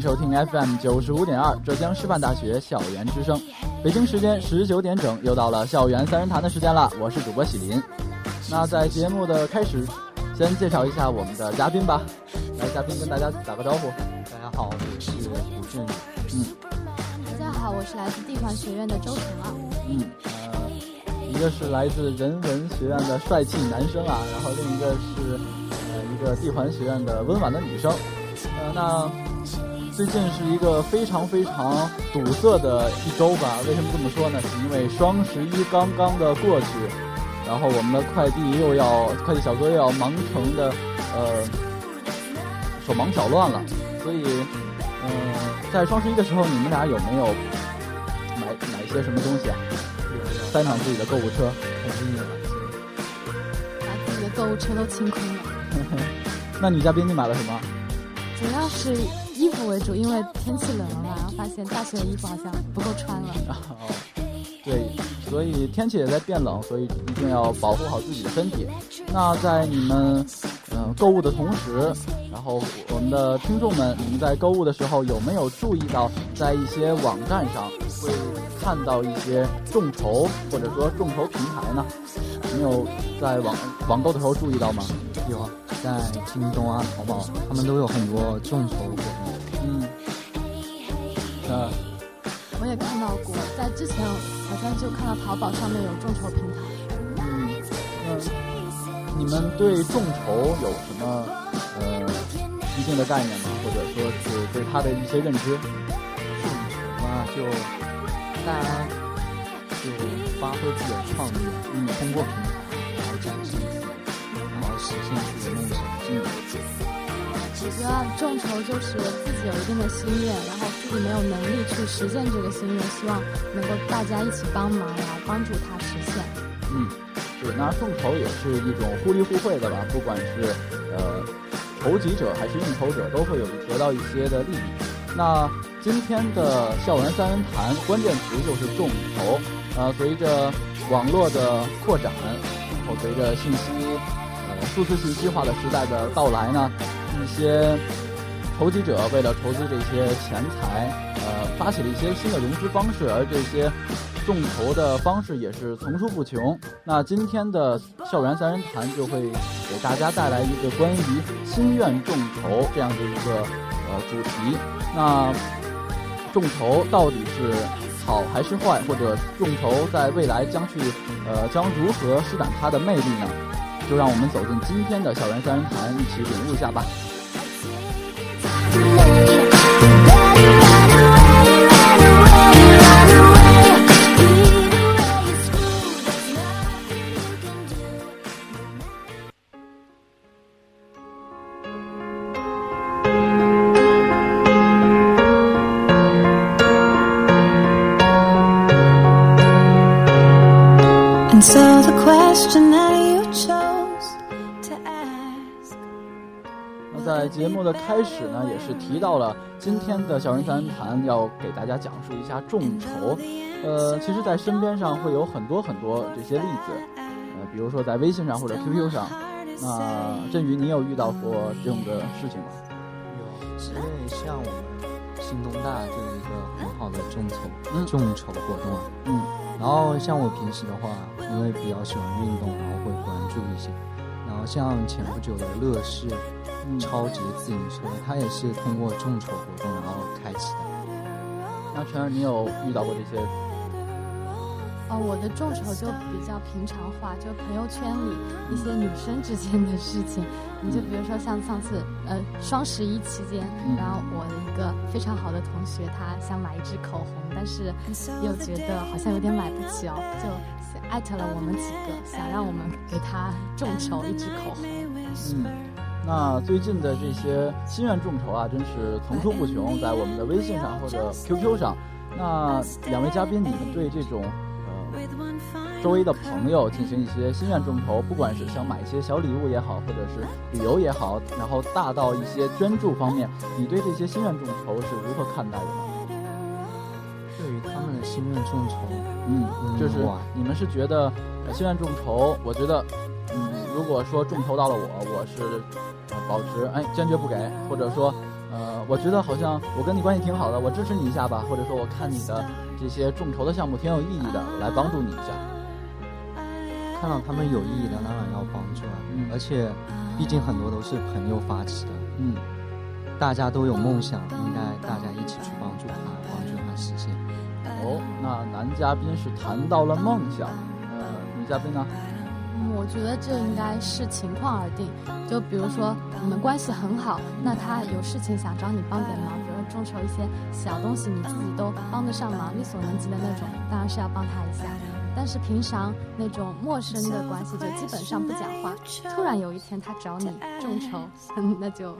迎收听 FM 九十五点二浙江师范大学校园之声。北京时间十九点整，又到了校园三人谈的时间了。我是主播喜林。那在节目的开始，先介绍一下我们的嘉宾吧。来，嘉宾跟大家打个招呼。大家好，我是古俊。嗯。大家好，我是来自地环学院的周成啊。嗯，呃，一个是来自人文学院的帅气男生啊，然后另一个是呃一个地环学院的温婉的女生。呃，那最近是一个非常非常堵塞的一周吧？为什么这么说呢？是因为双十一刚刚的过去，然后我们的快递又要快递小哥又要忙成的呃手忙脚乱了。所以，嗯，在双十一的时候，你们俩有没有买买一些什么东西啊？塞满自己的购物车，肯定有，把自己的购物车都清空了。那女嘉宾，你买了什么？主要是衣服为主，因为天气冷了嘛，发现大学的衣服好像不够穿了。哦，对，所以天气也在变冷，所以一定要保护好自己的身体。那在你们嗯购物的同时，然后我们的听众们，你们在购物的时候有没有注意到，在一些网站上会看到一些众筹或者说众筹平台呢？你有在网网购的时候注意到吗？有。在京东啊、淘宝，他们都有很多众筹活动。嗯，呃，我也看到过，在之前好像就看到淘宝上面有众筹平台。嗯，那你们对众筹有什么呃一定的概念吗？或者说是对它的一些认知？众筹嘛，就大家就发挥自己的创意，嗯，通过平台然后展示。实现自己的梦想。嗯，我觉得众筹就是自己有一定的心愿，然后自己没有能力去实现这个心愿，希望能够大家一起帮忙，然后帮助他实现。嗯，对，那众筹也是一种互利互惠的吧？不管是呃筹集者还是应筹者，都会有得到一些的利益。那今天的校园三人谈关键词就是众筹。呃，随着网络的扩展，然后随着信息。数字信息化的时代的到来呢，一些筹集者为了筹集这些钱财，呃，发起了一些新的融资方式，而这些众筹的方式也是层出不穷。那今天的校园三人谈就会给大家带来一个关于心愿众筹这样的一个呃主题。那众筹到底是好还是坏，或者众筹在未来将去呃将如何施展它的魅力呢？就让我们走进今天的校园三人谈，一起领悟一下吧。开始呢，也是提到了今天的校园三人谈要给大家讲述一下众筹。呃，其实，在身边上会有很多很多这些例子，呃，比如说在微信上或者 QQ 上。那振宇，你有遇到过这种的事情吗？有，因为像我们新东大就有一个很好的众筹嗯众筹活动啊。嗯然后像我平时的话，因为比较喜欢运动，然后会关注一些。然后像前不久的乐视嗯，超级自行车，它也是通过众筹活动然后开启的。那晨儿，你有遇到过这些？哦，我的众筹就比较平常化，就朋友圈里一些女生之间的事情。你就比如说像上次呃双十一期间，嗯然后我的一个非常好的同学，她想买一支口红，但是又觉得好像有点买不起哦，就艾特了我们几个，想让我们给她众筹一支口红。嗯，那最近的这些心愿众筹啊，真是层出不穷，在我们的微信上或者 QQ 上。那两位嘉宾，你们对这种呃周围的朋友进行一些心愿众筹，不管是想买一些小礼物也好，或者是旅游也好，然后大到一些捐助方面，你对这些心愿众筹是如何看待的呢？对于他们的心愿众筹，嗯，就是你们是觉得呃心愿众筹，我觉得，嗯，如果说众筹到了我，我是呃保持哎坚决不给，或者说呃我觉得好像我跟你关系挺好的，我支持你一下吧，或者说我看你的这些众筹的项目挺有意义的，我来帮助你一下。看到他们有意义的，当然要帮助啊。嗯而且，毕竟很多都是朋友发起的，嗯大家都有梦想，应该大家一起去帮助他，帮助他实现。哦，那男嘉宾是谈到了梦想，呃，女嘉宾呢？我觉得这应该视情况而定。就比如说你们关系很好，那他有事情想找你帮点忙，比如众筹一些小东西，你自己都帮得上忙，力所能及的那种，当然是要帮他一下。但是平常那种陌生的关系，就基本上不讲话。突然有一天他找你众筹，那就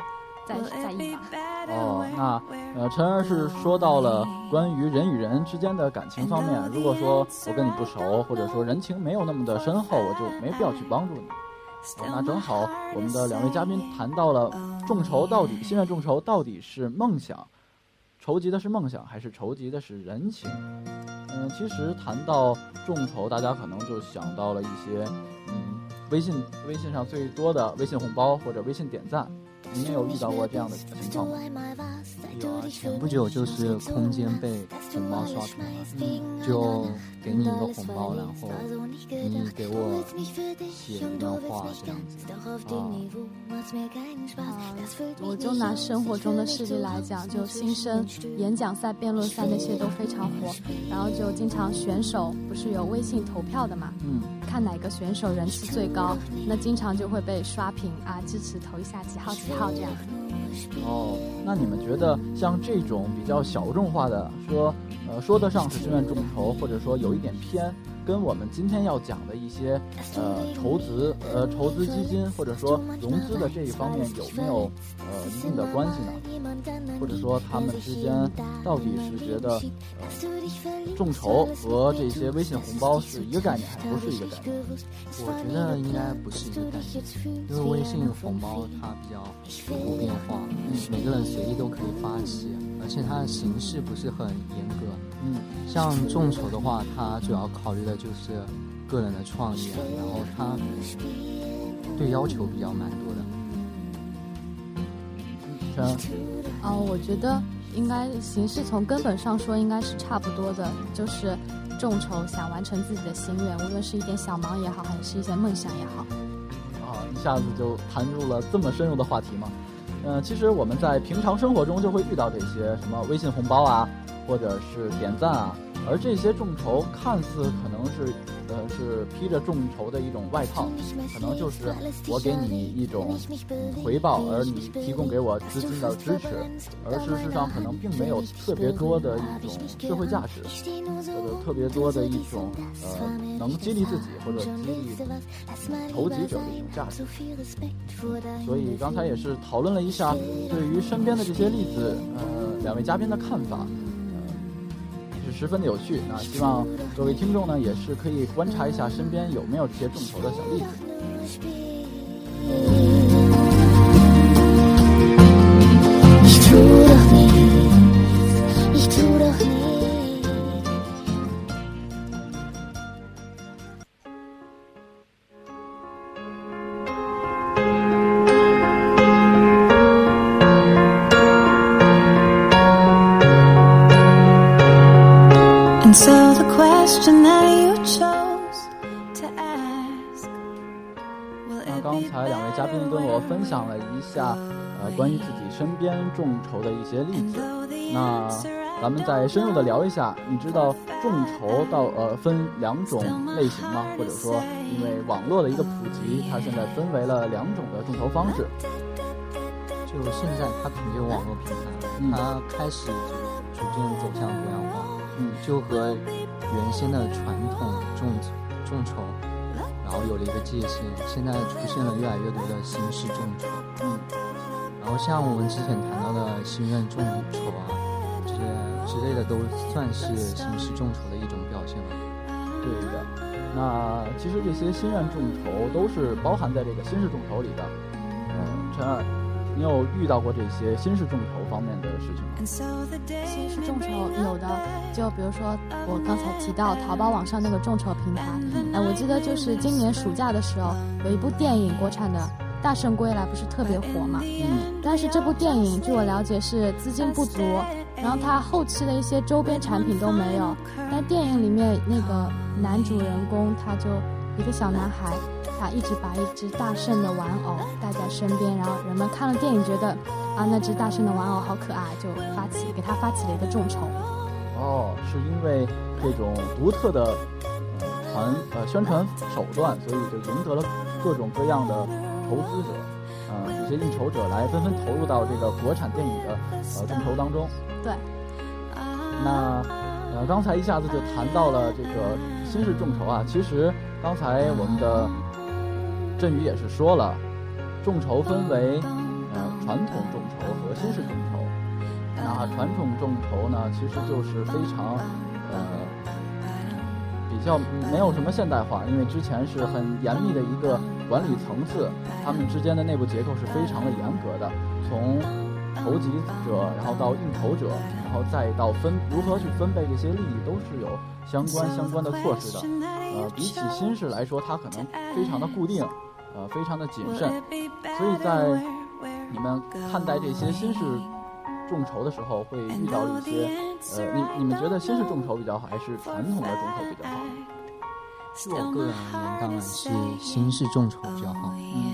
再再议吧。哦，那呃，陈儿是说到了关于人与人之间的感情方面。如果说我跟你不熟，或者说人情没有那么的深厚，我就没必要去帮助你。哦，那正好我们的两位嘉宾谈到了众筹到底，心愿众筹到底是梦想，筹集的是梦想，还是筹集的是人情？嗯，其实谈到众筹，大家可能就想到了一些，嗯，微信微信上最多的微信红包或者微信点赞。你们有遇到过这样的情况吗？有啊，前不久就是空间被红包刷屏了，就给你一个红包，然后你给我写一段话这样子。啊，我就拿生活中的事例来讲，就新生演讲赛、辩论赛那些都非常火，然后就经常选手不是有微信投票的嘛，嗯。看哪个选手人气最高，那经常就会被刷屏啊，支持投一下几号几号这样。哦，那你们觉得像这种比较小众化的，说呃说得上是志愿众筹，或者说有一点偏，跟我们今天要讲的一些呃筹资呃筹资基金或者说融资的这一方面有没有呃一定的关系呢？或者说他们之间到底是觉得呃众筹和这些微信红包是一个概念，还不是一个概念？我觉得应该不是一个概念，因为微信红包它比较普遍化，每个人随意都可以发起，而且它的形式不是很严格。嗯，像众筹的话，它主要考虑的就是个人的创意，然后他对要求比较蛮多的。陈，哦，我觉得应该形式从根本上说应该是差不多的，就是众筹想完成自己的心愿，无论是一点小忙也好，还是一些梦想也好。啊，一下子就谈入了这么深入的话题嘛？嗯、其实我们在平常生活中就会遇到这些什么微信红包啊，或者是点赞啊，而这些众筹看似可能是，呃，是披着众筹的一种外套，可能就是我给你一种回报，而你提供给我资金的支持，而事实上可能并没有特别多的一种社会价值，或者特别多的一种呃能激励自己或者激励筹集者的一种价值。所以刚才也是讨论了一下对于身边的这些例子，呃，两位嘉宾的看法，十分的有趣。那希望各位听众呢，也是可以观察一下身边有没有这些众筹的小例子。下，呃，关于自己身边众筹的一些例子。那咱们再深入的聊一下，你知道众筹到呃分两种类型吗？或者说，因为网络的一个普及，它现在分为了两种的众筹方式。就现在，它凭借网络平台，它开始就逐渐走向多样化。嗯，就和原先的传统众众筹，然后有了一个界限。现在出现了越来越多的形式众筹，嗯，然后像我们之前谈到的新任众筹啊，这些之类的，都算是新式众筹的一种表现了。对的，那其实这些新愿众筹都是包含在这个新式众筹里的。嗯，陈二。你有遇到过这些新式众筹方面的事情吗？新式众筹有的，就比如说我刚才提到淘宝网上那个众筹平台，哎，我记得就是今年暑假的时候有一部电影国产的《大圣归来》，不是特别火嘛？嗯。但是这部电影据我了解是资金不足，然后它后期的一些周边产品都没有。但电影里面那个男主人公他就一个小男孩。他一直把一只大圣的玩偶带在身边，然后人们看了电影觉得啊，那只大圣的玩偶好可爱，就发起给他发起了一个众筹。哦，是因为这种独特的呃传呃宣传手段，所以就赢得了各种各样的投资者，呃这些应酬者来纷纷投入到这个国产电影的呃众筹当中。对。那呃刚才一下子就谈到了这个新式众筹啊，其实刚才我们的。振宇也是说了，众筹分为呃传统众筹和新式众筹。那传统众筹呢，其实就是非常呃比较没有什么现代化，因为之前是很严密的一个管理层次，他们之间的内部结构是非常的严格的，从筹集者，然后到应投者，然后再到分如何去分配这些利益，都是有相关相关的措施的。呃，比起新式来说，它可能非常的固定。呃，非常的谨慎，所以在你们看待这些新式众筹的时候，会遇到一些呃，你你们觉得新式众筹比较好，还是传统的众筹比较好？就我个人而言，当然是新式众筹比较好，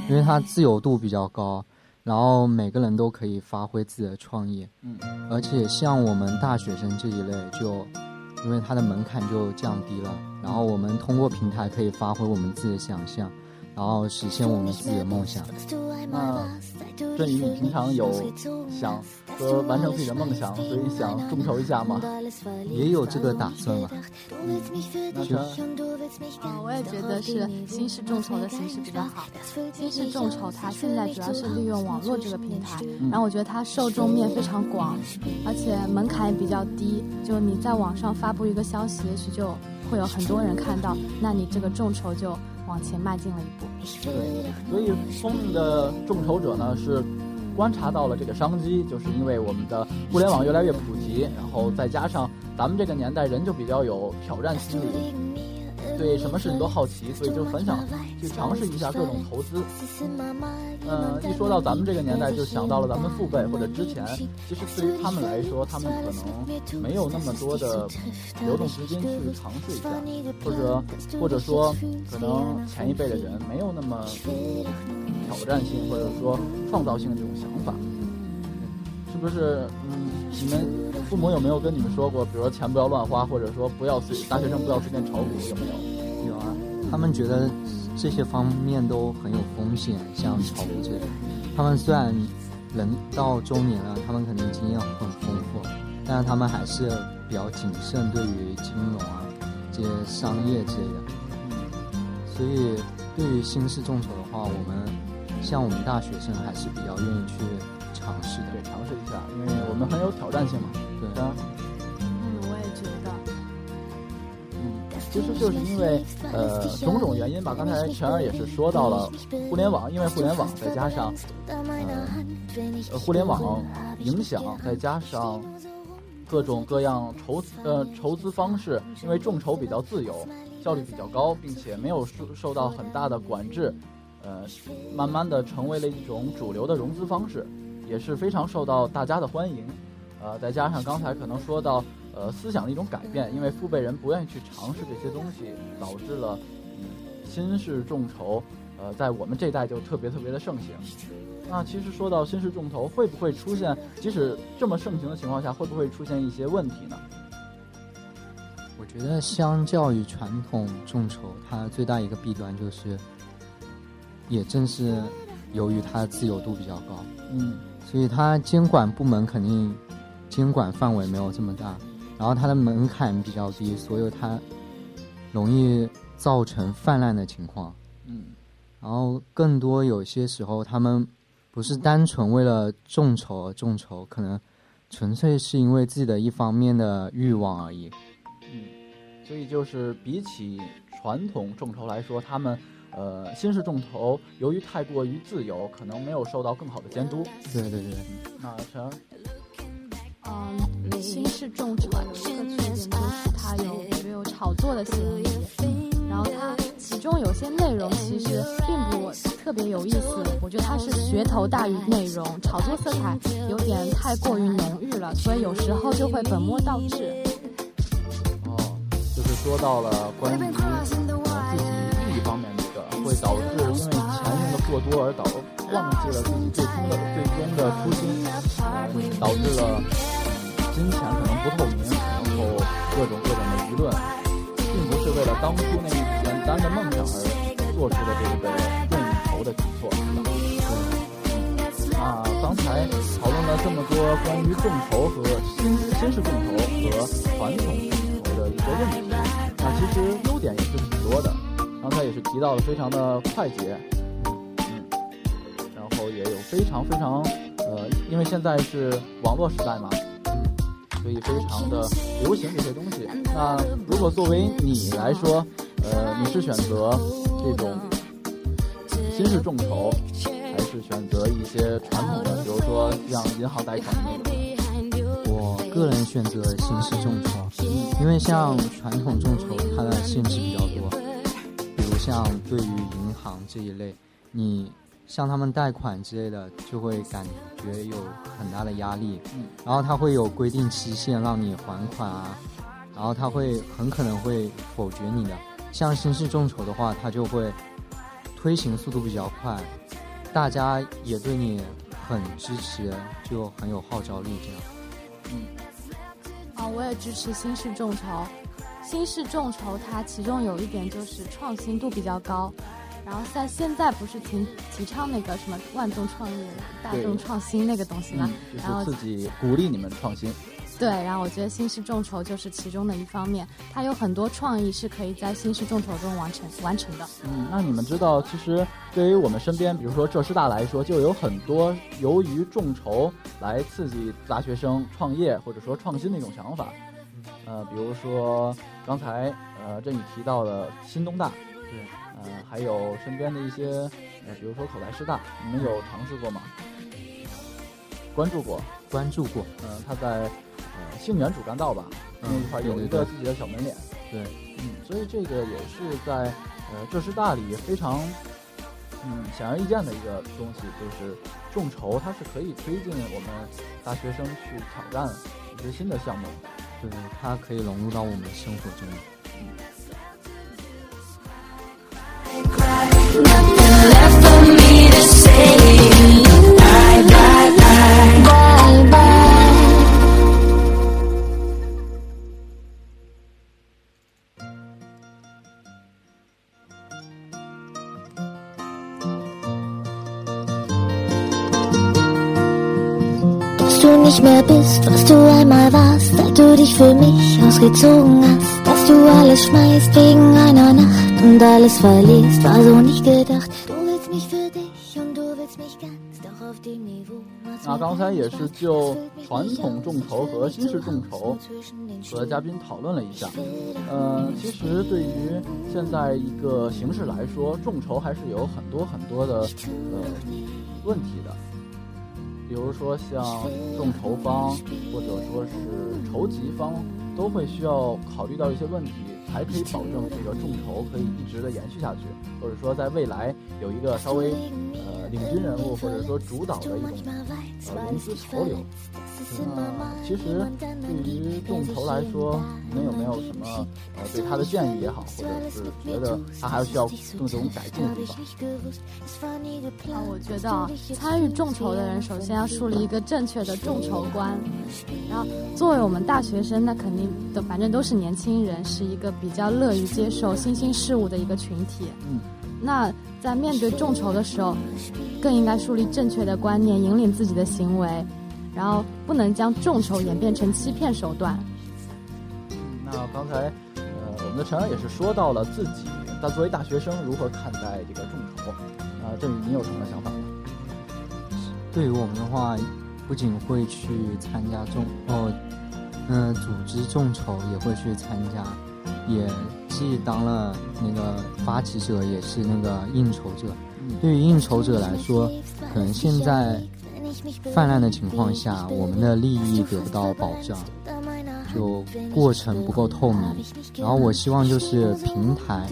因为它自由度比较高，然后每个人都可以发挥自己的创意，嗯，而且像我们大学生这一类，就因为它的门槛就降低了，然后我们通过平台可以发挥我们自己的想象。然后实现我们自己的梦想。那振宇，你平常有想和完成自己的梦想，所以想众筹一下吗？也有这个打算吧。那就，嗯，我也觉得是新式众筹的形式比较好。新式众筹它现在主要是利用网络这个平台，然后我觉得它受众面非常广，而且门槛也比较低。就你在网上发布一个消息，也许就会有很多人看到，那你这个众筹就。往前迈进了一步，对，所以聪明的众筹者呢是观察到了这个商机，就是因为我们的互联网越来越普及，然后再加上咱们这个年代人就比较有挑战心理。对什么事情都好奇，所以就很想去尝试一下各种投资。嗯，一说到咱们这个年代，就想到了咱们父辈或者之前。其实对于他们来说，他们可能没有那么多的流动资金去尝试一下，或者或者说可能前一辈的人没有那么挑战性或者说创造性的这种想法。是不是？嗯，你们父母有没有跟你们说过，比如说钱不要乱花，或者说不要随大学生不要随便炒股，有没有？有啊，他们觉得这些方面都很有风险，像炒股这类。他们虽然人到中年了，他们肯定经验很丰富，但是他们还是比较谨慎，对于金融啊这些商业之类的。嗯所以，对于新式众筹的话，我们像我们大学生还是比较愿意去。尝试的对，尝试一下，因为我们很有挑战性嘛。对啊。嗯，我也觉得。嗯，其实就是因为呃种种原因吧。刚才全儿也是说到了互联网，因为互联网再加上呃互联网影响，再加上各种各样筹呃筹资方式，因为众筹比较自由，效率比较高，并且没有受受到很大的管制，呃，慢慢的成为了一种主流的融资方式。也是非常受到大家的欢迎，呃，再加上刚才可能说到，呃思想的一种改变，因为父辈人不愿意去尝试这些东西，导致了嗯新式众筹呃在我们这代就特别特别的盛行。那其实说到新式众筹，会不会出现即使这么盛行的情况下，会不会出现一些问题呢？我觉得相较于传统众筹，它最大一个弊端就是，也正是由于它自由度比较高，嗯，所以它监管部门肯定监管范围没有这么大，然后它的门槛比较低，所以它容易造成泛滥的情况，嗯，然后更多有些时候他们不是单纯为了众筹而众筹，可能纯粹是因为自己的一方面的欲望而已。嗯所以就是比起传统众筹来说，他们，呃，新式众筹由于太过于自由，可能没有受到更好的监督。对对对。那陈，嗯，新式众筹有个缺点就是它有没有炒作的嫌疑，然后它其中有些内容其实并不特别有意思，我觉得它是噱头大于内容，炒作色彩有点太过于浓郁了，所以有时候就会本末倒置。哦，就是说到了关于呃自己利益方面的一个，会导致因为钱用的过多而导忘记了自己最终的最终的初心，呃，导致了金钱可能不透明，然后各种各种的舆论，并不是为了当初那一简单的梦想而做出的这个愿意投的举措。那刚才讨论了这么多关于众筹和新新式众筹和传统众筹的一些问题。那其实优点也是挺多的，刚才也是提到了非常的快捷，嗯，然后也有非常非常，呃，因为现在是网络时代嘛，所以非常的流行这些东西。那如果作为你来说，呃，你是选择这种新式众筹，还是选择一些传统的，比如说像银行贷款那种？我个人选择新式众筹，因为像传统众筹，它的限制比较多，比如像对于银行这一类，你向他们贷款之类的，就会感觉有很大的压力。嗯，然后他会有规定期限让你还款啊，然后他会很可能会否决你的。像新式众筹的话，他就会推行速度比较快，大家也对你很支持，就很有号召力这样。嗯。啊，我也支持新式众筹。新式众筹它其中有一点就是创新度比较高，然后在现在不是提提倡那个什么万众创业、大众创新那个东西吗？然后自己鼓励你们创新。对，然后我觉得新式众筹就是其中的一方面，它有很多创意是可以在新式众筹中完成完成的。嗯，那你们知道，其实对于我们身边，比如说浙师大来说，就有很多由于众筹来刺激大学生创业或者说创新的一种想法。呃，比如说刚才呃振宇提到的新东大，对，呃还有身边的一些呃，比如说口才师大，你们有尝试过吗？关注过，关注过。嗯，他在。呃，杏园主干道吧，那一块有一个自己的小门脸，对，嗯，所以这个也是在呃浙师大里非常嗯显而易见的一个东西，就是众筹，它是可以推进我们大学生去挑战一些新的项目，对，它可以融入到我们生活中。Nicht mehr bist, was du einmal warst, seit du dich für mich ausgezogen hast, dass du alles schmeißt wegen einer Nacht und alles verlierst, war so nicht gedacht. Du willst mich für dich und du willst mich ganz, doch auf dem Niveau. 那刚才也是就传统众筹和新式众筹和嘉宾讨论了一下。呃，其实对于现在一个形式来说，众筹还是有很多很多的呃问题的。比如说像众筹方或者说是筹集方，都会需要考虑到一些问题，才可以保证这个众筹可以一直的延续下去，或者说在未来有一个稍微呃呃领军人物或者说主导的一种呃融资潮流。那其实对于众筹来说，你们有没有什么呃对他的建议也好，或者是觉得他还需要更多改进的地方？啊，我觉得啊，参与众筹的人首先要树立一个正确的众筹观。然后，作为我们大学生，那肯定的反正都是年轻人，是一个比较乐于接受新兴事物的一个群体。嗯。那在面对众筹的时候，更应该树立正确的观念，引领自己的行为。然后不能将众筹演变成欺骗手段。那刚才，呃，我们的陈儿也是说到了自己，那作为大学生如何看待这个众筹。啊，振宇，你有什么想法吗？对于我们的话，不仅会去参加众，哦，嗯，组织众筹也会去参加，也既当了那个发起者，也是那个应酬者。对于应酬者来说，可能现在。泛滥的情况下，我们的利益得不到保障，就过程不够透明。然后我希望就是平台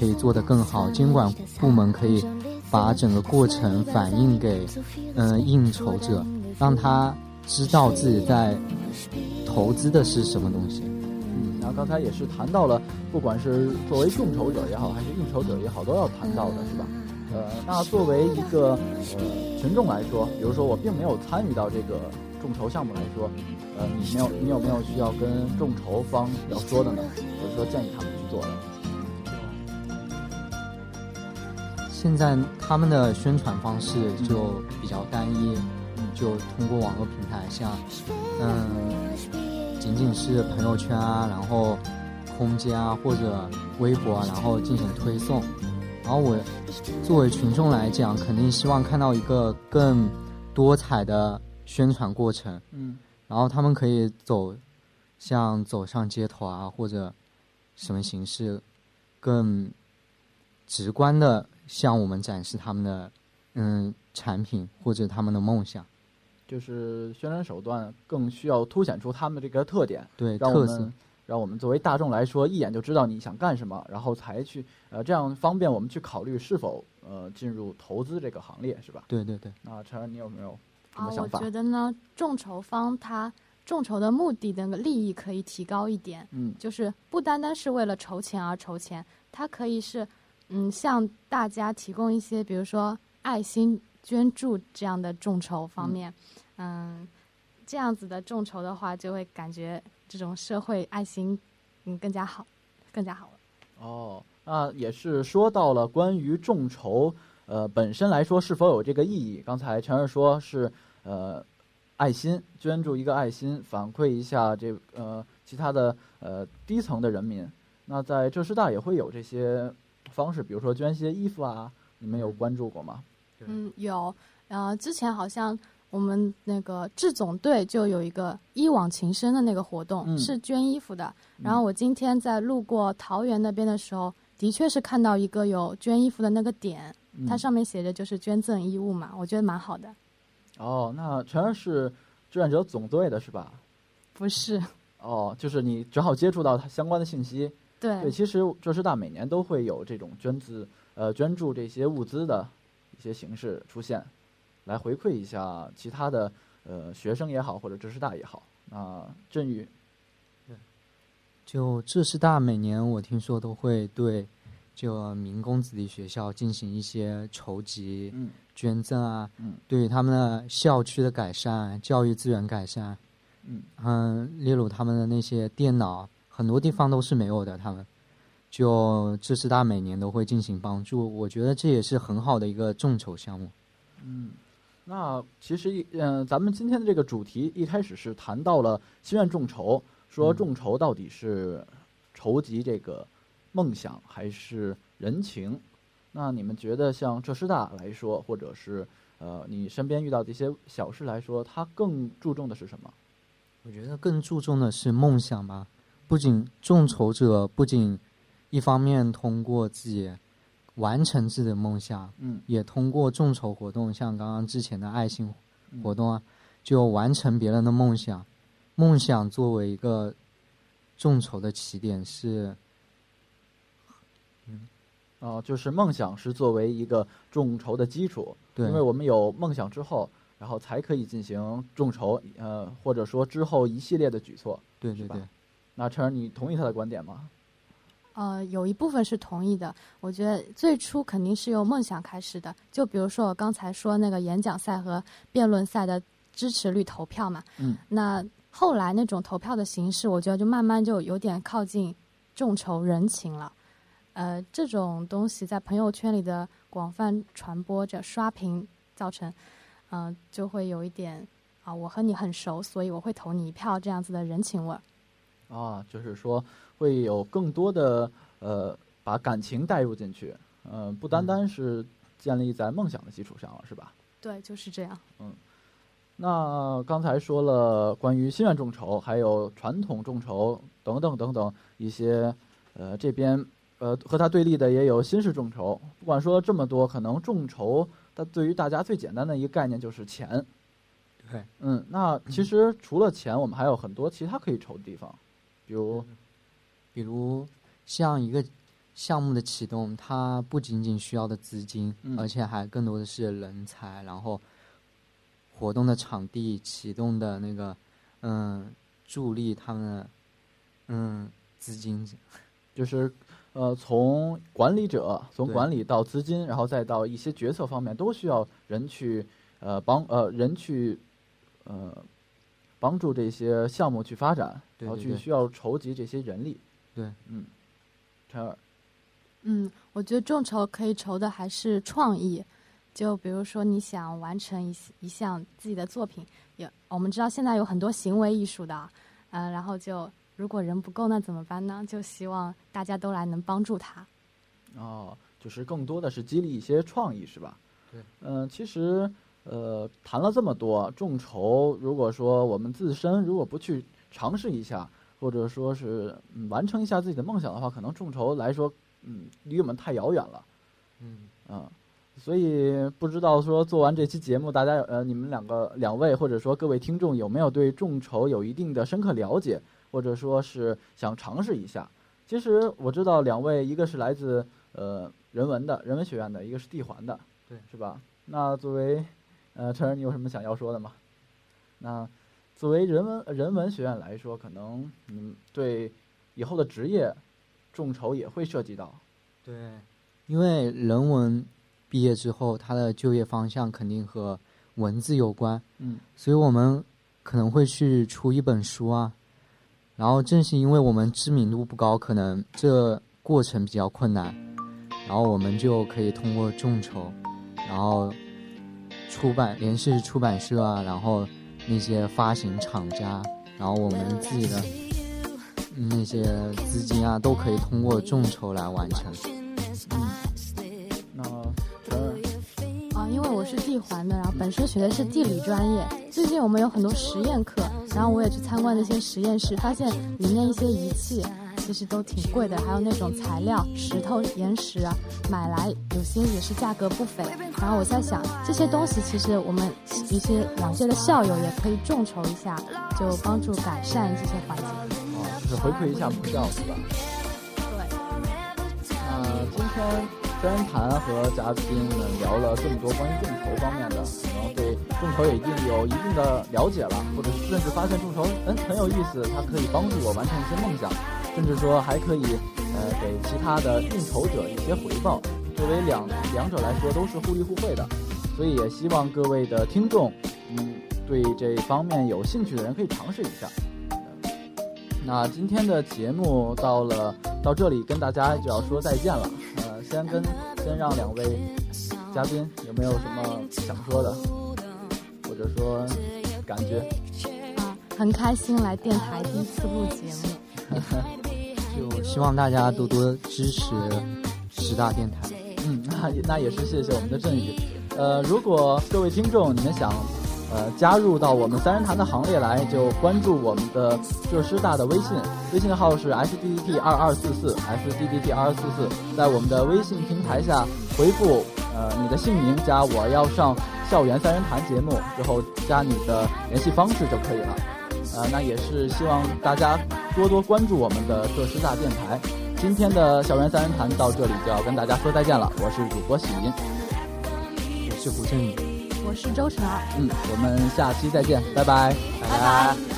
可以做得更好，监管部门可以把整个过程反映给嗯应酬者，让他知道自己在投资的是什么东西。嗯，然后刚才也是谈到了，不管是作为众筹者也好，还是应酬者也好，都要谈到的是吧？呃，那作为一个呃群众来说，比如说我并没有参与到这个众筹项目来说，呃，你没有你有没有需要跟众筹方要说的呢？或者说建议他们去做的？现在他们的宣传方式就比较单一，就通过网络平台，像嗯，仅仅是朋友圈啊，然后空间啊，或者微博啊，然后进行推送。然后我作为群众来讲，肯定希望看到一个更多彩的宣传过程。嗯，然后他们可以走，像走上街头啊，或者什么形式，更直观的向我们展示他们的嗯产品或者他们的梦想。就是宣传手段更需要凸显出他们的这个特点，对特色。让我们作为大众来说，一眼就知道你想干什么，然后才去呃，这样方便我们去考虑是否呃进入投资这个行列，是吧？对对对。那陈然，你有没有什么想法？我觉得呢，众筹方他众筹的目的那个利益可以提高一点，嗯，就是不单单是为了筹钱而筹钱，它可以是嗯向大家提供一些，比如说爱心捐助这样的众筹方面，嗯，这样子的众筹的话，就会感觉。这种社会爱心，嗯，更加好，更加好了。哦，那也是说到了关于众筹，呃，本身来说是否有这个意义？刚才陈儿说是，呃，爱心捐助一个爱心，反馈一下这呃其他的呃低层的人民。那在浙师大也会有这些方式，比如说捐些衣服啊，你们有关注过吗？嗯，有，呃，之前好像。我们那个志总队就有一个一往情深的那个活动，是捐衣服的。然后我今天在路过桃园那边的时候，的确是看到一个有捐衣服的那个点，它上面写着就是捐赠衣物嘛，我觉得蛮好的。哦，那全是志愿者总队的是吧？不是。哦，就是你正好接触到它相关的信息。对。对，其实浙师大每年都会有这种捐资、呃捐助这些物资的一些形式出现。来回馈一下其他的呃学生也好，或者浙师大也好。那振宇，对，就浙师大每年我听说都会对就民工子弟学校进行一些筹集、捐赠啊，嗯，对于他们的校区的改善、教育资源改善，嗯嗯，例如他们的那些电脑，很多地方都是没有的，他们就浙师大每年都会进行帮助，我觉得这也是很好的一个众筹项目，嗯。那其实一嗯，咱们今天的这个主题一开始是谈到了心愿众筹，说众筹到底是筹集这个梦想还是人情？那你们觉得像浙师大来说，或者是呃你身边遇到的一些小事来说，它更注重的是什么？我觉得更注重的是梦想吧。不仅众筹者不仅一方面通过自己。完成自己的梦想，嗯，也通过众筹活动，像刚刚之前的爱心活动啊，就完成别人的梦想。梦想作为一个众筹的起点是，嗯，哦，就是梦想是作为一个众筹的基础，对，因为我们有梦想之后，然后才可以进行众筹，呃，或者说之后一系列的举措，对对对。那陈儿，你同意他的观点吗？呃，有一部分是同意的。我觉得最初肯定是由梦想开始的，就比如说我刚才说那个演讲赛和辩论赛的支持率投票嘛，嗯，那后来那种投票的形式，我觉得就慢慢就有点靠近众筹人情了。呃，这种东西在朋友圈里的广泛传播着刷屏，造成，嗯，就会有一点啊，我和你很熟，所以我会投你一票这样子的人情味儿。啊，就是说会有更多的呃，把感情带入进去，嗯，不单单是建立在梦想的基础上了，是吧？对，就是这样。嗯，那刚才说了关于心愿众筹，还有传统众筹等等等等一些，呃，这边呃和它对立的也有新式众筹。不管说这么多，可能众筹它对于大家最简单的一个概念就是钱。对，嗯，那其实 除了钱，我们还有很多其他可以筹的地方。比如，比如像一个项目的启动，它不仅仅需要的资金，而且还更多的是人才，然后活动的场地、启动的那个嗯助力他们的嗯资金，就是呃从管理者从管理到资金，然后再到一些决策方面，都需要人去呃帮呃人去呃。帮助这些项目去发展，然后去需要筹集这些人力。对，嗯，陈尔，嗯，我觉得众筹可以筹的还是创意，就比如说你想完成一一项自己的作品，也我们知道现在有很多行为艺术的，嗯，然后就如果人不够那怎么办呢？就希望大家都来能帮助他。哦，就是更多的是激励一些创意，是吧？对，嗯，其实。呃，谈了这么多众筹，如果说我们自身如果不去尝试一下，或者说是嗯完成一下自己的梦想的话，可能众筹来说，嗯，离我们太遥远了。嗯啊，所以不知道说做完这期节目，大家呃，你们两个两位或者说各位听众有没有对众筹有一定的深刻了解，或者说是想尝试一下？其实我知道两位，一个是来自呃人文的人文学院的，一个是地环的，对，是吧？那作为呃，陈儿，你有什么想要说的吗？那作为人文人文学院来说，可能嗯，对以后的职业众筹也会涉及到。对，因为人文毕业之后，他的就业方向肯定和文字有关。嗯，所以我们可能会去出一本书啊。然后正是因为我们知名度不高，可能这过程比较困难，然后我们就可以通过众筹，然后。出版联系出版社啊，然后那些发行厂家，然后我们自己的那些资金啊，都可以通过众筹来完成。嗯，那啊，因为我是地环的，然后本身学的是地理专业，最近我们有很多实验课，然后我也去参观那些实验室，发现里面一些仪器。其实都挺贵的，还有那种材料，石头、岩石啊，买来有些也是价格不菲。然后我在想，这些东西其实我们一些两届的校友也可以众筹一下，就帮助改善这些环境。哦，就是回馈一下母校，是吧？对。那今天三人谈和嘉宾们聊了这么多关于众筹方面的，可能对众筹也一定有一定的了解了，或者甚至发现众筹嗯很有意思，它可以帮助我完成一些梦想。甚至说还可以，呃，给其他的应筹者一些回报。作为两两者来说都是互利互惠的，所以也希望各位的听众，嗯，对这方面有兴趣的人可以尝试一下。那今天的节目到了到这里，跟大家就要说再见了。呃，先跟先让两位嘉宾有没有什么想说的，或者说感觉？啊，很开心来电台第一次录节目。就希望大家多多支持十大电台。嗯，那也那也是谢谢我们的振宇。呃，如果各位听众你们想呃加入到我们三人谈的行列来，就关注我们的浙师大的微信，微信号是 s d d t 二二四四 s d d t 二二四四，在我们的微信平台下回复呃你的姓名加我要上校园三人谈节目之后加你的联系方式就可以了。呃，那也是希望大家多多关注我们的浙师大电台。今天的校园三人谈到这里就要跟大家说再见了。我是主播喜林，我是胡振宇，我是周晨。嗯，我们下期再见，拜拜，拜拜。